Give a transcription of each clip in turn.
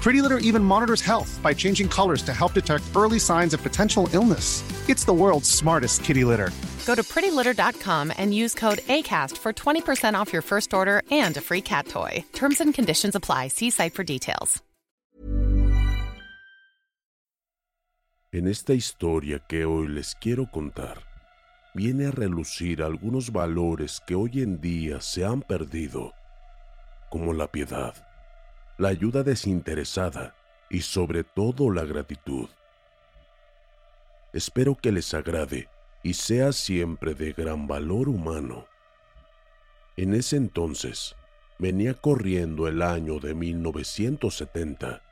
Pretty Litter even monitors health by changing colors to help detect early signs of potential illness. It's the world's smartest kitty litter. Go to prettylitter.com and use code ACAST for 20% off your first order and a free cat toy. Terms and conditions apply. See site for details. En esta historia que hoy les quiero contar, viene a relucir algunos valores que hoy en día se han perdido, como la piedad, la ayuda desinteresada y sobre todo la gratitud. Espero que les agrade y sea siempre de gran valor humano. En ese entonces, venía corriendo el año de 1970,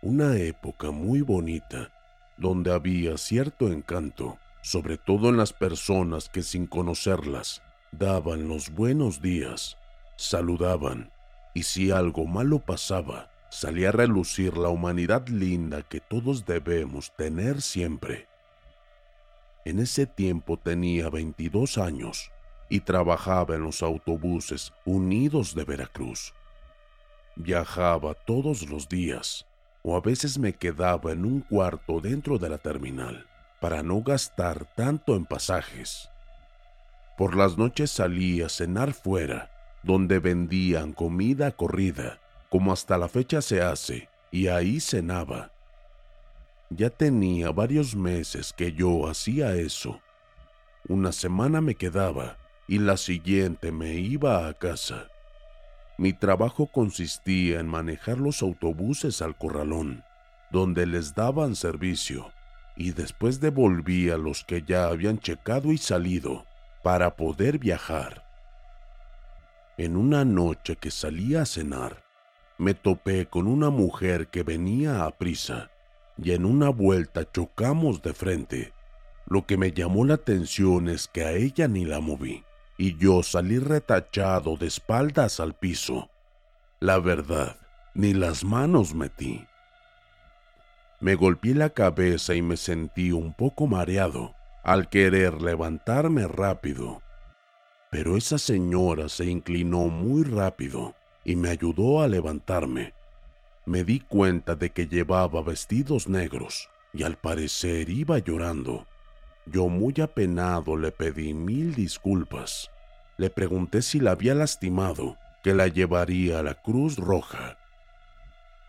una época muy bonita, donde había cierto encanto, sobre todo en las personas que sin conocerlas daban los buenos días, saludaban, y si algo malo pasaba, salía a relucir la humanidad linda que todos debemos tener siempre. En ese tiempo tenía 22 años y trabajaba en los autobuses unidos de Veracruz. Viajaba todos los días o a veces me quedaba en un cuarto dentro de la terminal para no gastar tanto en pasajes. Por las noches salía a cenar fuera, donde vendían comida corrida, como hasta la fecha se hace, y ahí cenaba. Ya tenía varios meses que yo hacía eso. Una semana me quedaba y la siguiente me iba a casa. Mi trabajo consistía en manejar los autobuses al corralón, donde les daban servicio, y después devolvía a los que ya habían checado y salido para poder viajar. En una noche que salía a cenar, me topé con una mujer que venía a prisa y en una vuelta chocamos de frente. Lo que me llamó la atención es que a ella ni la moví y yo salí retachado de espaldas al piso. La verdad, ni las manos metí. Me golpeé la cabeza y me sentí un poco mareado al querer levantarme rápido. Pero esa señora se inclinó muy rápido y me ayudó a levantarme. Me di cuenta de que llevaba vestidos negros y al parecer iba llorando. Yo muy apenado le pedí mil disculpas. Le pregunté si la había lastimado, que la llevaría a la Cruz Roja.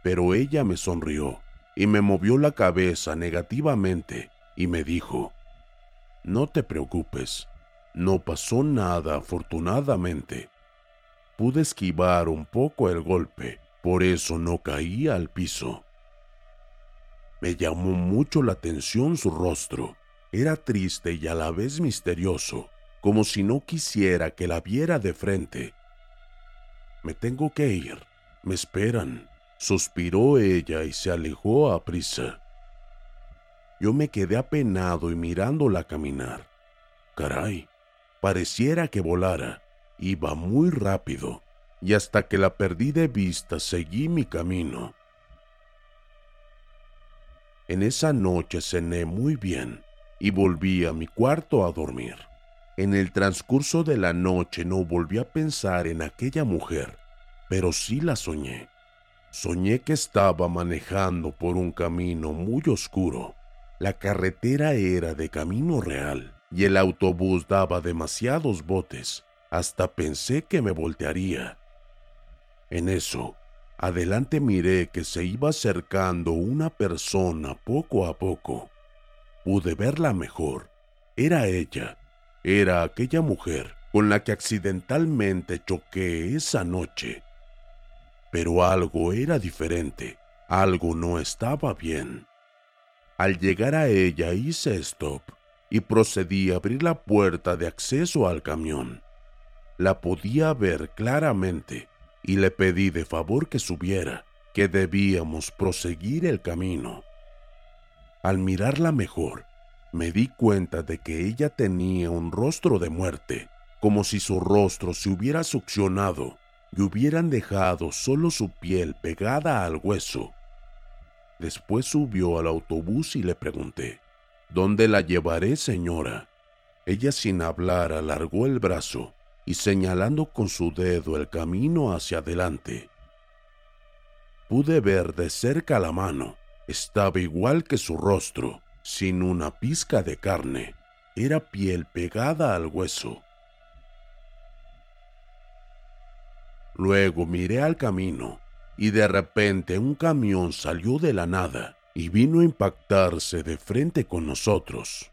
Pero ella me sonrió y me movió la cabeza negativamente y me dijo, No te preocupes, no pasó nada afortunadamente. Pude esquivar un poco el golpe, por eso no caí al piso. Me llamó mucho la atención su rostro. Era triste y a la vez misterioso, como si no quisiera que la viera de frente. Me tengo que ir, me esperan, suspiró ella y se alejó a prisa. Yo me quedé apenado y mirándola caminar. Caray, pareciera que volara, iba muy rápido, y hasta que la perdí de vista seguí mi camino. En esa noche cené muy bien y volví a mi cuarto a dormir. En el transcurso de la noche no volví a pensar en aquella mujer, pero sí la soñé. soñé que estaba manejando por un camino muy oscuro. La carretera era de camino real y el autobús daba demasiados botes. Hasta pensé que me voltearía. En eso, adelante miré que se iba acercando una persona poco a poco. Pude verla mejor. Era ella. Era aquella mujer con la que accidentalmente choqué esa noche. Pero algo era diferente, algo no estaba bien. Al llegar a ella hice stop y procedí a abrir la puerta de acceso al camión. La podía ver claramente y le pedí de favor que subiera, que debíamos proseguir el camino. Al mirarla mejor, me di cuenta de que ella tenía un rostro de muerte como si su rostro se hubiera succionado y hubieran dejado solo su piel pegada al hueso. Después subió al autobús y le pregunté, ¿Dónde la llevaré, señora? Ella sin hablar alargó el brazo y señalando con su dedo el camino hacia adelante. Pude ver de cerca la mano. Estaba igual que su rostro, sin una pizca de carne. Era piel pegada al hueso. Luego miré al camino y de repente un camión salió de la nada y vino a impactarse de frente con nosotros.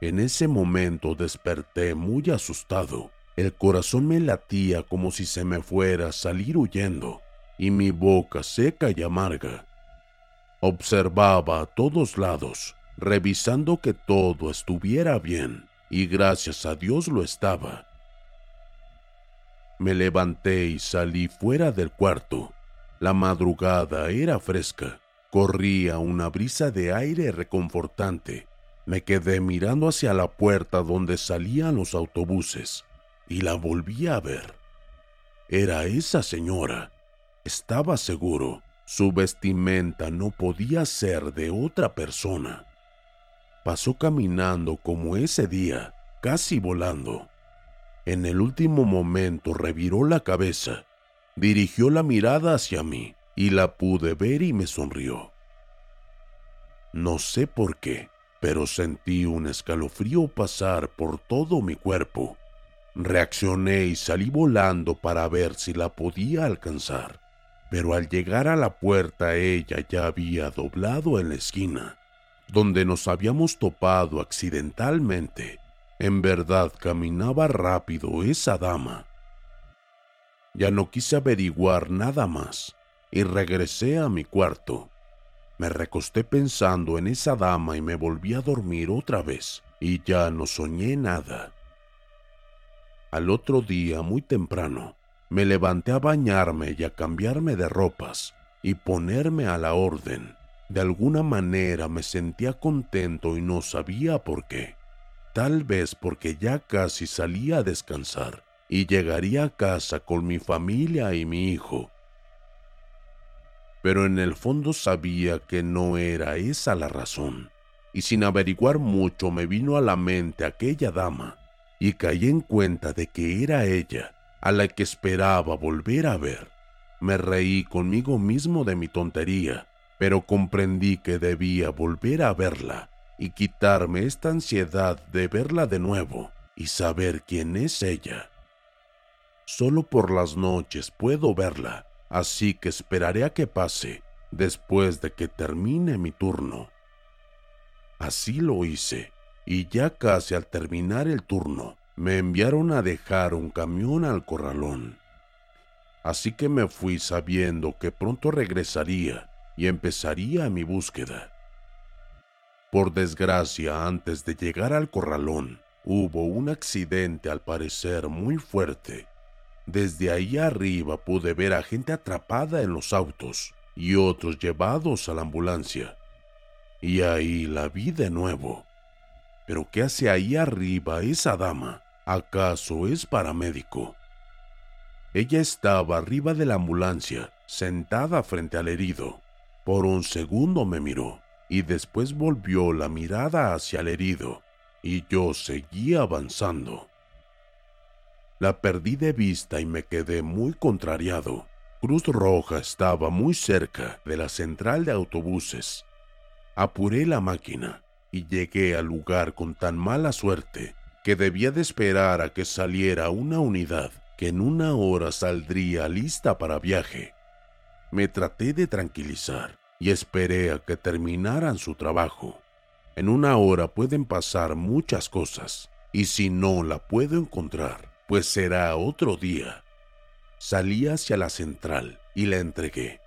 En ese momento desperté muy asustado. El corazón me latía como si se me fuera a salir huyendo y mi boca seca y amarga. Observaba a todos lados, revisando que todo estuviera bien, y gracias a Dios lo estaba. Me levanté y salí fuera del cuarto. La madrugada era fresca. Corría una brisa de aire reconfortante. Me quedé mirando hacia la puerta donde salían los autobuses y la volví a ver. Era esa señora. Estaba seguro. Su vestimenta no podía ser de otra persona. Pasó caminando como ese día, casi volando. En el último momento reviró la cabeza, dirigió la mirada hacia mí y la pude ver y me sonrió. No sé por qué, pero sentí un escalofrío pasar por todo mi cuerpo. Reaccioné y salí volando para ver si la podía alcanzar, pero al llegar a la puerta ella ya había doblado en la esquina, donde nos habíamos topado accidentalmente en verdad caminaba rápido esa dama. Ya no quise averiguar nada más y regresé a mi cuarto. Me recosté pensando en esa dama y me volví a dormir otra vez y ya no soñé nada. Al otro día, muy temprano, me levanté a bañarme y a cambiarme de ropas y ponerme a la orden. De alguna manera me sentía contento y no sabía por qué tal vez porque ya casi salía a descansar y llegaría a casa con mi familia y mi hijo. Pero en el fondo sabía que no era esa la razón, y sin averiguar mucho me vino a la mente aquella dama, y caí en cuenta de que era ella a la que esperaba volver a ver. Me reí conmigo mismo de mi tontería, pero comprendí que debía volver a verla y quitarme esta ansiedad de verla de nuevo y saber quién es ella. Solo por las noches puedo verla, así que esperaré a que pase después de que termine mi turno. Así lo hice, y ya casi al terminar el turno, me enviaron a dejar un camión al corralón. Así que me fui sabiendo que pronto regresaría y empezaría mi búsqueda. Por desgracia, antes de llegar al corralón, hubo un accidente al parecer muy fuerte. Desde ahí arriba pude ver a gente atrapada en los autos y otros llevados a la ambulancia. Y ahí la vi de nuevo. Pero ¿qué hace ahí arriba esa dama? ¿Acaso es paramédico? Ella estaba arriba de la ambulancia, sentada frente al herido. Por un segundo me miró y después volvió la mirada hacia el herido, y yo seguí avanzando. La perdí de vista y me quedé muy contrariado. Cruz Roja estaba muy cerca de la central de autobuses. Apuré la máquina y llegué al lugar con tan mala suerte que debía de esperar a que saliera una unidad que en una hora saldría lista para viaje. Me traté de tranquilizar y esperé a que terminaran su trabajo. En una hora pueden pasar muchas cosas y si no la puedo encontrar, pues será otro día. Salí hacia la central y la entregué.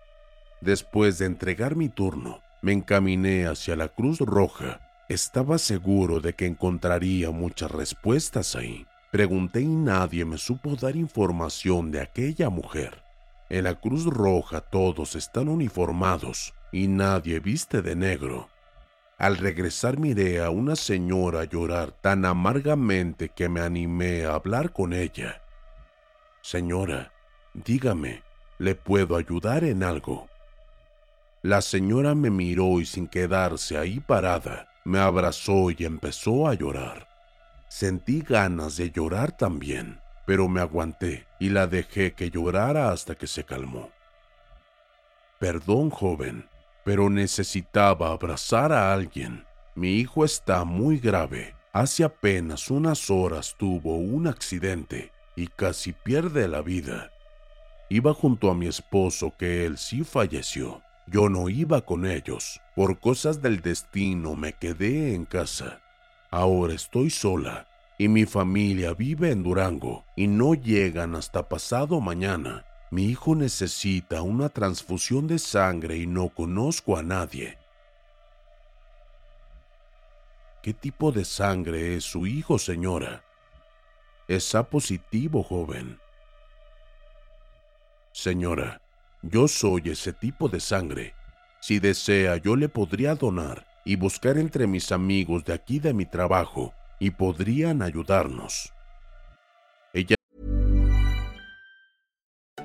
Después de entregar mi turno, me encaminé hacia la Cruz Roja. Estaba seguro de que encontraría muchas respuestas ahí. Pregunté y nadie me supo dar información de aquella mujer. En la Cruz Roja todos están uniformados y nadie viste de negro. Al regresar miré a una señora llorar tan amargamente que me animé a hablar con ella. Señora, dígame, ¿le puedo ayudar en algo? La señora me miró y sin quedarse ahí parada, me abrazó y empezó a llorar. Sentí ganas de llorar también, pero me aguanté y la dejé que llorara hasta que se calmó. Perdón, joven, pero necesitaba abrazar a alguien. Mi hijo está muy grave. Hace apenas unas horas tuvo un accidente y casi pierde la vida. Iba junto a mi esposo que él sí falleció. Yo no iba con ellos. Por cosas del destino me quedé en casa. Ahora estoy sola y mi familia vive en Durango y no llegan hasta pasado mañana. Mi hijo necesita una transfusión de sangre y no conozco a nadie. ¿Qué tipo de sangre es su hijo, señora? Es A positivo, joven. Señora, yo soy ese tipo de sangre. Si desea, yo le podría donar y buscar entre mis amigos de aquí de mi trabajo y podrían ayudarnos.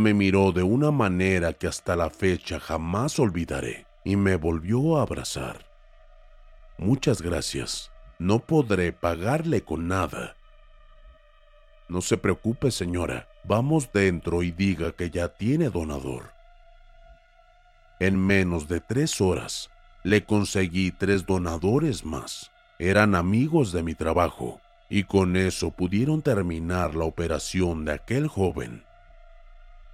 Me miró de una manera que hasta la fecha jamás olvidaré y me volvió a abrazar. Muchas gracias. No podré pagarle con nada. No se preocupe, señora. Vamos dentro y diga que ya tiene donador. En menos de tres horas, le conseguí tres donadores más. Eran amigos de mi trabajo y con eso pudieron terminar la operación de aquel joven.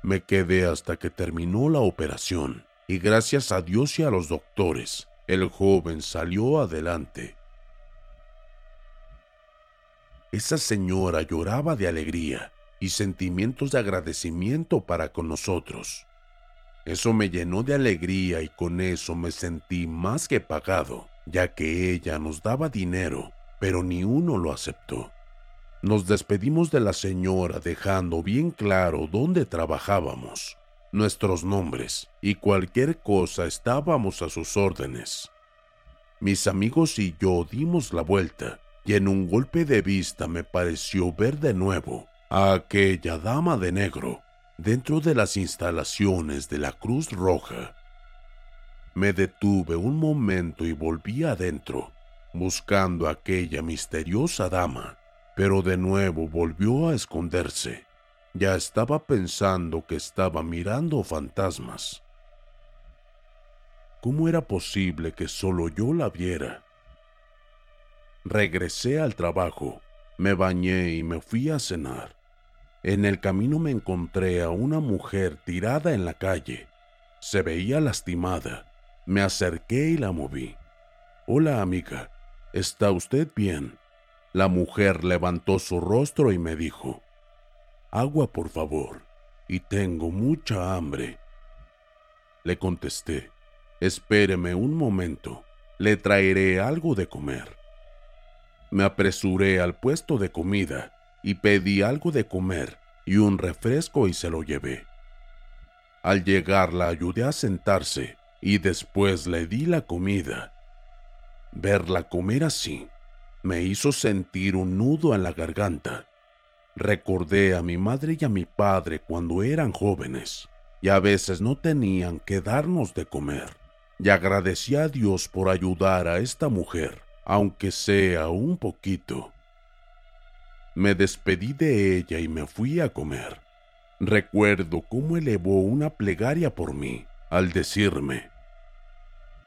Me quedé hasta que terminó la operación y gracias a Dios y a los doctores, el joven salió adelante. Esa señora lloraba de alegría y sentimientos de agradecimiento para con nosotros. Eso me llenó de alegría y con eso me sentí más que pagado, ya que ella nos daba dinero, pero ni uno lo aceptó. Nos despedimos de la señora dejando bien claro dónde trabajábamos, nuestros nombres y cualquier cosa estábamos a sus órdenes. Mis amigos y yo dimos la vuelta y en un golpe de vista me pareció ver de nuevo a aquella dama de negro dentro de las instalaciones de la Cruz Roja. Me detuve un momento y volví adentro, buscando a aquella misteriosa dama, pero de nuevo volvió a esconderse. Ya estaba pensando que estaba mirando fantasmas. ¿Cómo era posible que solo yo la viera? Regresé al trabajo, me bañé y me fui a cenar. En el camino me encontré a una mujer tirada en la calle. Se veía lastimada. Me acerqué y la moví. Hola amiga, ¿está usted bien? La mujer levantó su rostro y me dijo, Agua por favor, y tengo mucha hambre. Le contesté, Espéreme un momento, le traeré algo de comer. Me apresuré al puesto de comida y pedí algo de comer y un refresco y se lo llevé. Al llegar la ayudé a sentarse y después le di la comida. Verla comer así me hizo sentir un nudo en la garganta. Recordé a mi madre y a mi padre cuando eran jóvenes y a veces no tenían que darnos de comer. Y agradecí a Dios por ayudar a esta mujer, aunque sea un poquito. Me despedí de ella y me fui a comer. Recuerdo cómo elevó una plegaria por mí al decirme,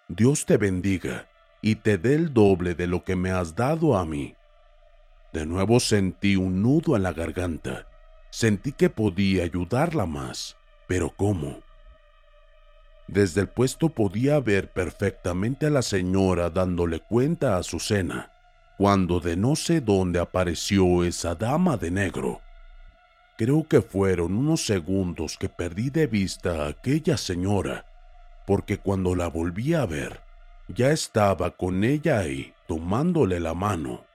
Dios te bendiga y te dé el doble de lo que me has dado a mí. De nuevo sentí un nudo en la garganta. Sentí que podía ayudarla más, pero ¿cómo? Desde el puesto podía ver perfectamente a la señora dándole cuenta a su cena, cuando de no sé dónde apareció esa dama de negro. Creo que fueron unos segundos que perdí de vista a aquella señora, porque cuando la volví a ver, ya estaba con ella ahí, tomándole la mano.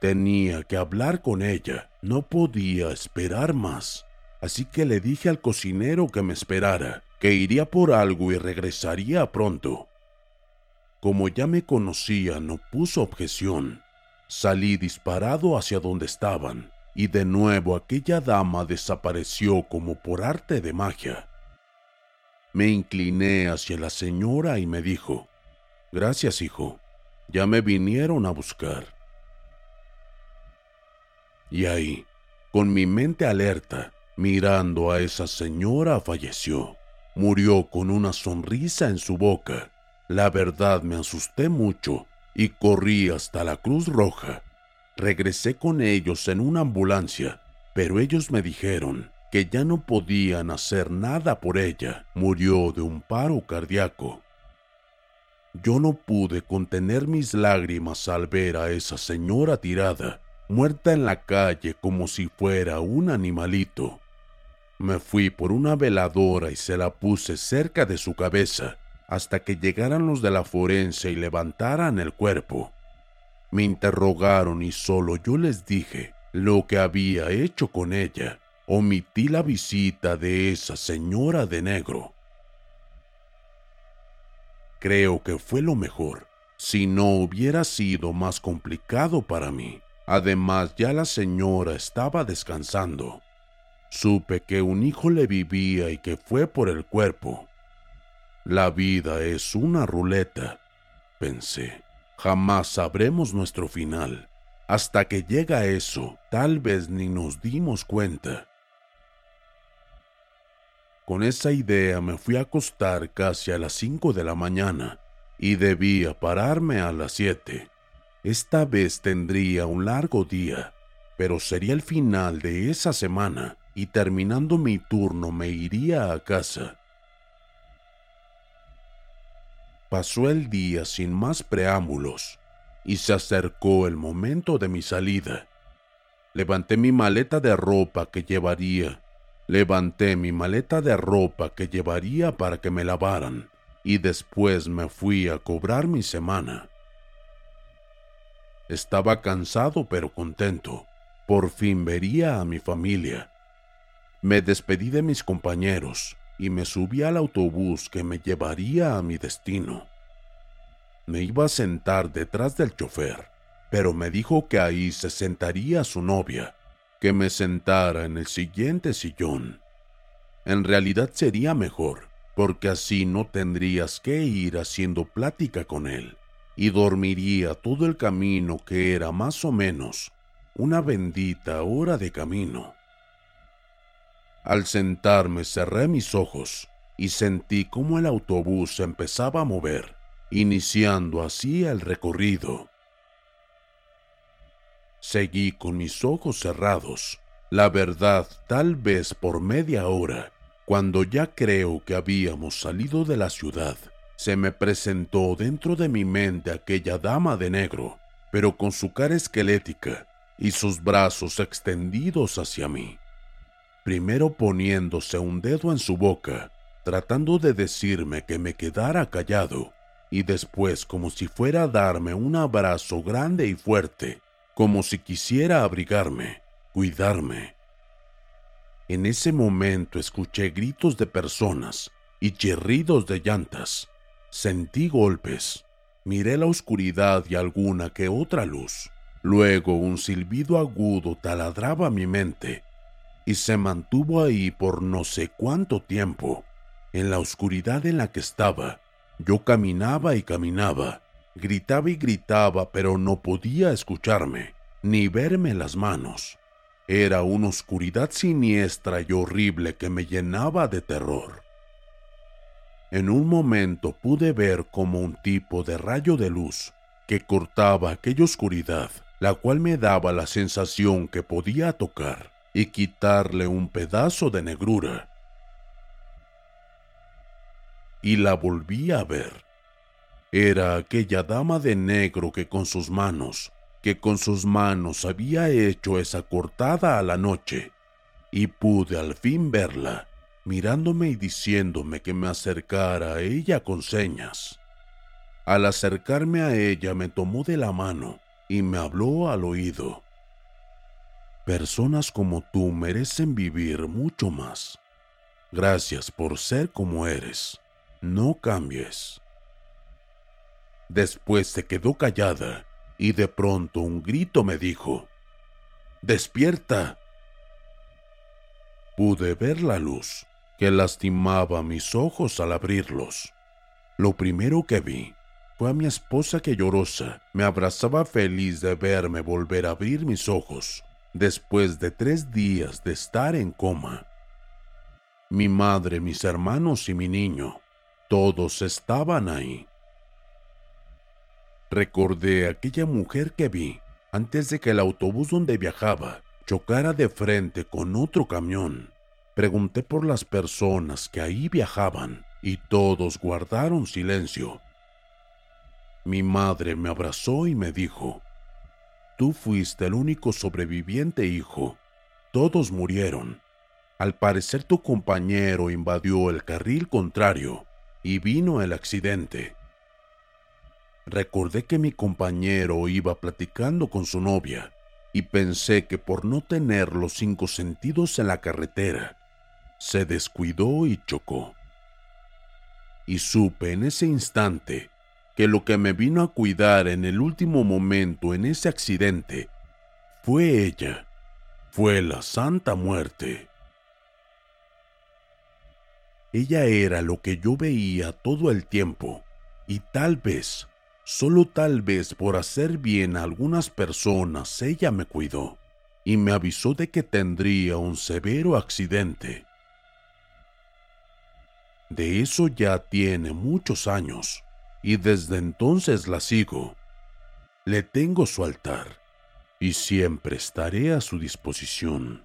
Tenía que hablar con ella, no podía esperar más, así que le dije al cocinero que me esperara, que iría por algo y regresaría pronto. Como ya me conocía, no puso objeción. Salí disparado hacia donde estaban, y de nuevo aquella dama desapareció como por arte de magia. Me incliné hacia la señora y me dijo, Gracias, hijo. Ya me vinieron a buscar. Y ahí, con mi mente alerta, mirando a esa señora, falleció. Murió con una sonrisa en su boca. La verdad me asusté mucho y corrí hasta la Cruz Roja. Regresé con ellos en una ambulancia, pero ellos me dijeron que ya no podían hacer nada por ella. Murió de un paro cardíaco. Yo no pude contener mis lágrimas al ver a esa señora tirada, muerta en la calle como si fuera un animalito. Me fui por una veladora y se la puse cerca de su cabeza hasta que llegaran los de la forense y levantaran el cuerpo. Me interrogaron y solo yo les dije lo que había hecho con ella. Omití la visita de esa señora de negro. Creo que fue lo mejor, si no hubiera sido más complicado para mí. Además, ya la señora estaba descansando. Supe que un hijo le vivía y que fue por el cuerpo. La vida es una ruleta, pensé. Jamás sabremos nuestro final. Hasta que llega eso, tal vez ni nos dimos cuenta. Con esa idea me fui a acostar casi a las 5 de la mañana y debía pararme a las 7. Esta vez tendría un largo día, pero sería el final de esa semana y terminando mi turno me iría a casa. Pasó el día sin más preámbulos y se acercó el momento de mi salida. Levanté mi maleta de ropa que llevaría Levanté mi maleta de ropa que llevaría para que me lavaran y después me fui a cobrar mi semana. Estaba cansado pero contento. Por fin vería a mi familia. Me despedí de mis compañeros y me subí al autobús que me llevaría a mi destino. Me iba a sentar detrás del chofer, pero me dijo que ahí se sentaría su novia que me sentara en el siguiente sillón. En realidad sería mejor, porque así no tendrías que ir haciendo plática con él, y dormiría todo el camino que era más o menos una bendita hora de camino. Al sentarme cerré mis ojos y sentí cómo el autobús empezaba a mover, iniciando así el recorrido. Seguí con mis ojos cerrados La verdad, tal vez por media hora, cuando ya creo que habíamos salido de la ciudad, se me presentó dentro de mi mente aquella dama de negro, pero con su cara esquelética y sus brazos extendidos hacia mí. Primero poniéndose un dedo en su boca, tratando de decirme que me quedara callado, y después como si fuera a darme un abrazo grande y fuerte, como si quisiera abrigarme cuidarme. En ese momento escuché gritos de personas y chirridos de llantas. Sentí golpes. Miré la oscuridad y alguna que otra luz. Luego un silbido agudo taladraba mi mente y se mantuvo ahí por no sé cuánto tiempo. En la oscuridad en la que estaba, yo caminaba y caminaba, gritaba y gritaba, pero no podía escucharme ni verme las manos. Era una oscuridad siniestra y horrible que me llenaba de terror. En un momento pude ver como un tipo de rayo de luz que cortaba aquella oscuridad, la cual me daba la sensación que podía tocar y quitarle un pedazo de negrura. Y la volví a ver. Era aquella dama de negro que con sus manos que con sus manos había hecho esa cortada a la noche, y pude al fin verla, mirándome y diciéndome que me acercara a ella con señas. Al acercarme a ella me tomó de la mano y me habló al oído. Personas como tú merecen vivir mucho más. Gracias por ser como eres. No cambies. Después se quedó callada y de pronto un grito me dijo, ¡Despierta! Pude ver la luz que lastimaba mis ojos al abrirlos. Lo primero que vi fue a mi esposa que llorosa me abrazaba feliz de verme volver a abrir mis ojos después de tres días de estar en coma. Mi madre, mis hermanos y mi niño, todos estaban ahí. Recordé aquella mujer que vi antes de que el autobús donde viajaba chocara de frente con otro camión. Pregunté por las personas que ahí viajaban y todos guardaron silencio. Mi madre me abrazó y me dijo, Tú fuiste el único sobreviviente, hijo. Todos murieron. Al parecer tu compañero invadió el carril contrario y vino el accidente. Recordé que mi compañero iba platicando con su novia y pensé que por no tener los cinco sentidos en la carretera, se descuidó y chocó. Y supe en ese instante que lo que me vino a cuidar en el último momento en ese accidente fue ella, fue la Santa Muerte. Ella era lo que yo veía todo el tiempo y tal vez Solo tal vez por hacer bien a algunas personas ella me cuidó y me avisó de que tendría un severo accidente. De eso ya tiene muchos años y desde entonces la sigo. Le tengo su altar y siempre estaré a su disposición.